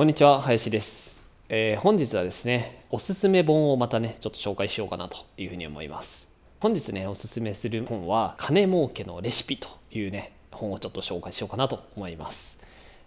こんにちは林です、えー、本日はですねおすすめ本をまたねちょっと紹介しようかなというふうに思います。本日ねおすすめする本は金儲けのレシピというね本をちょっと紹介しようかなと思います。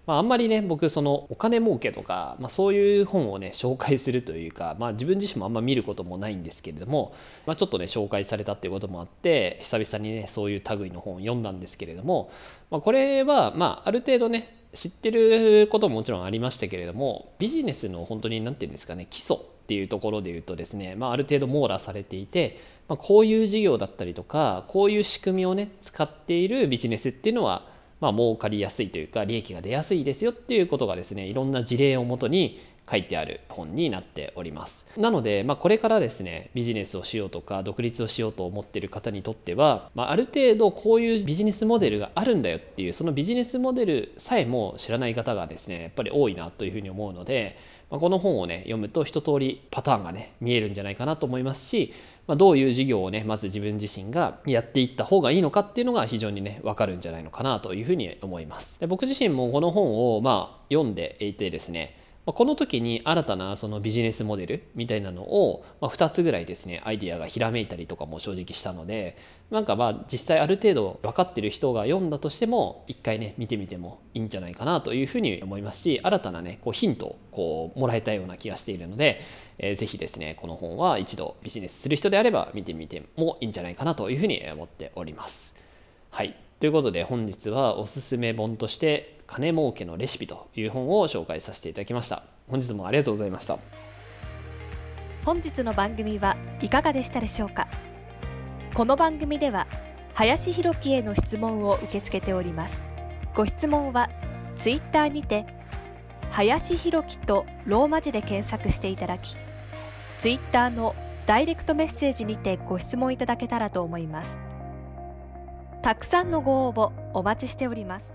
まあ、あんまりね僕そのお金儲けとか、まあ、そういう本をね紹介するというか、まあ、自分自身もあんま見ることもないんですけれども、まあ、ちょっとね紹介されたっていうこともあって久々にねそういう類の本を読んだんですけれども、まあ、これはまあある程度ね知ってることももちろんありましたけれどもビジネスの本当に何て言うんですかね基礎っていうところで言うとですね、まあ、ある程度網羅されていて、まあ、こういう事業だったりとかこういう仕組みをね使っているビジネスっていうのはまあ、儲かりやすいというか利益が出やすいですよっていうことがですねいろんな事例をもとに書いてある本になっております。なので、まあ、これからですねビジネスをしようとか独立をしようと思っている方にとっては、まあ、ある程度こういうビジネスモデルがあるんだよっていうそのビジネスモデルさえも知らない方がですねやっぱり多いなというふうに思うので、まあ、この本をね読むと一通りパターンがね見えるんじゃないかなと思いますしまあ、どういう事業をねまず自分自身がやっていった方がいいのかっていうのが非常にね分かるんじゃないのかなというふうに思います。で僕自身もこの本をまあ読んでいてですねまこの時に新たなそのビジネスモデルみたいなのをま2つぐらいですねアイデアがひらめいたりとかも正直したのでなんかまあ実際ある程度分かってる人が読んだとしても一回ね見てみてもいいんじゃないかなというふうに思いますし新たなねこうヒントをこうもらえたような気がしているので、えー、ぜひですねこの本は一度ビジネスする人であれば見てみてもいいんじゃないかなというふうに思っております。はいということで本日はおすすめ本として金儲けのレシピという本を紹介させていただきました。本日もありがとうございました。本日の番組はいかがでしたでしょうか？この番組では林弘樹への質問を受け付けております。ご質問はツイッターにて林弘樹とローマ字で検索していただきツイッターのダイレクトメッセージにてご質問いただけたらと思います。たくさんのご応募お待ちしております。